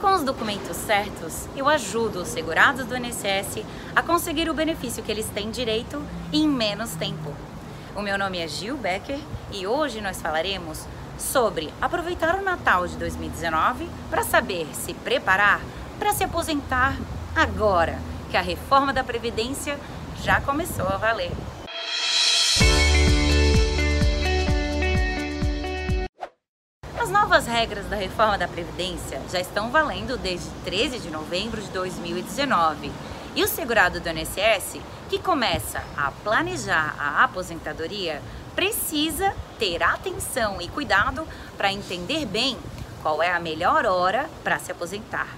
Com os documentos certos, eu ajudo os segurados do INSS a conseguir o benefício que eles têm direito em menos tempo. O meu nome é Gil Becker e hoje nós falaremos sobre aproveitar o Natal de 2019 para saber se preparar para se aposentar agora que a reforma da Previdência já começou a valer. As novas regras da reforma da Previdência já estão valendo desde 13 de novembro de 2019. E o segurado do INSS, que começa a planejar a aposentadoria, precisa ter atenção e cuidado para entender bem qual é a melhor hora para se aposentar.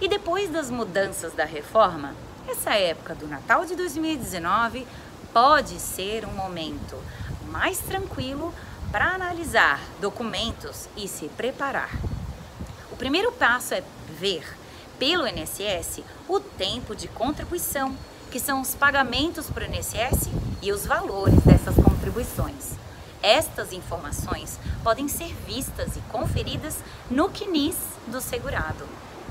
E depois das mudanças da reforma, essa época do Natal de 2019 pode ser um momento mais tranquilo para analisar documentos e se preparar. O primeiro passo é ver pelo INSS o tempo de contribuição, que são os pagamentos para o INSS e os valores dessas contribuições. Estas informações podem ser vistas e conferidas no CNIS do segurado.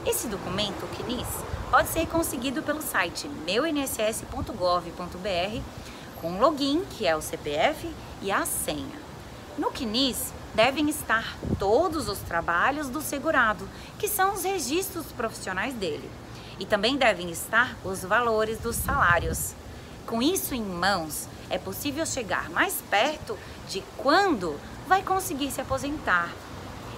Esse documento, o CNIS, pode ser conseguido pelo site meuinss.gov.br com login, que é o CPF, e a senha. No CNIS devem estar todos os trabalhos do segurado, que são os registros profissionais dele. E também devem estar os valores dos salários. Com isso em mãos, é possível chegar mais perto de quando vai conseguir se aposentar.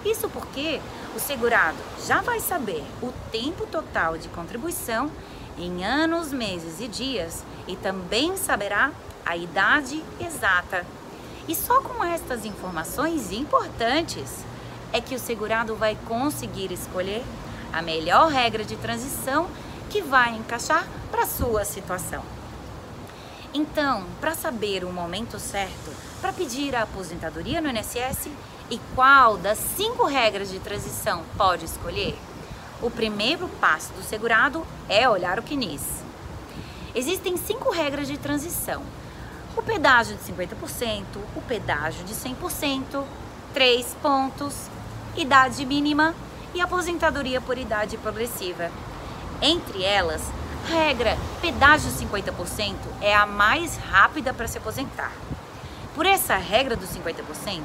Isso porque o segurado já vai saber o tempo total de contribuição em anos, meses e dias e também saberá a idade exata e só com estas informações importantes é que o segurado vai conseguir escolher a melhor regra de transição que vai encaixar para sua situação. Então, para saber o momento certo para pedir a aposentadoria no INSS e qual das cinco regras de transição pode escolher, o primeiro passo do segurado é olhar o CNIS. Existem cinco regras de transição o pedágio de 50%, o pedágio de 100%, 3 pontos, idade mínima e aposentadoria por idade progressiva. Entre elas, regra pedágio de 50% é a mais rápida para se aposentar. Por essa regra dos 50%,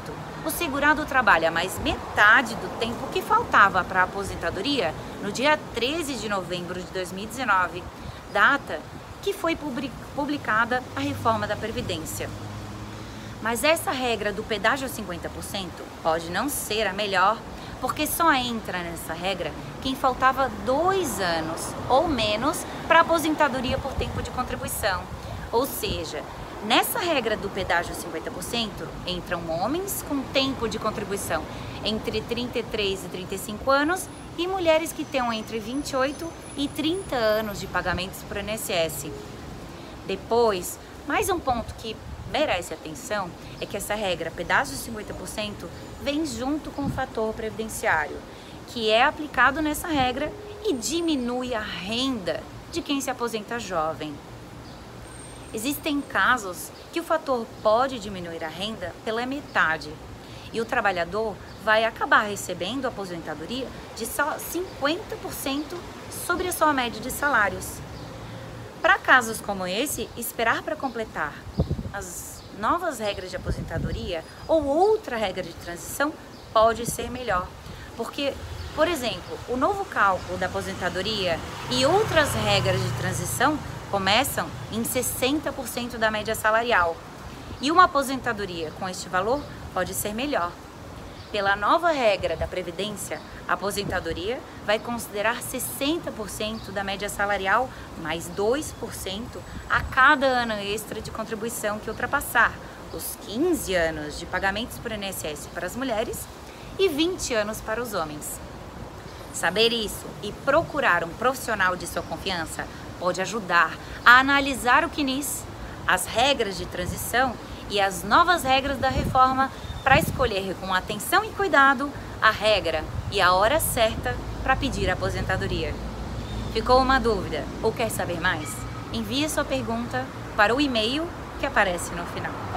o segurado trabalha mais metade do tempo que faltava para a aposentadoria no dia 13 de novembro de 2019, data que foi publicada a reforma da Previdência. Mas essa regra do pedágio a 50% pode não ser a melhor, porque só entra nessa regra quem faltava dois anos ou menos para aposentadoria por tempo de contribuição. Ou seja, nessa regra do pedágio a 50% entram homens com tempo de contribuição entre 33 e 35 anos e mulheres que tenham entre 28 e 30 anos de pagamentos para o INSS. Depois, mais um ponto que merece atenção é que essa regra, de 50%, vem junto com o fator previdenciário, que é aplicado nessa regra e diminui a renda de quem se aposenta jovem. Existem casos que o fator pode diminuir a renda pela metade, e o trabalhador vai acabar recebendo aposentadoria de só 50% sobre a sua média de salários. Para casos como esse, esperar para completar as novas regras de aposentadoria ou outra regra de transição pode ser melhor, porque, por exemplo, o novo cálculo da aposentadoria e outras regras de transição começam em 60% da média salarial. E uma aposentadoria com este valor pode ser melhor. Pela nova regra da Previdência, a aposentadoria vai considerar 60% da média salarial mais 2% a cada ano extra de contribuição que ultrapassar os 15 anos de pagamentos por INSS para as mulheres e 20 anos para os homens. Saber isso e procurar um profissional de sua confiança pode ajudar a analisar o CNIS, as regras de transição e as novas regras da reforma para escolher com atenção e cuidado a regra e a hora certa para pedir aposentadoria. Ficou uma dúvida ou quer saber mais? Envie sua pergunta para o e-mail que aparece no final.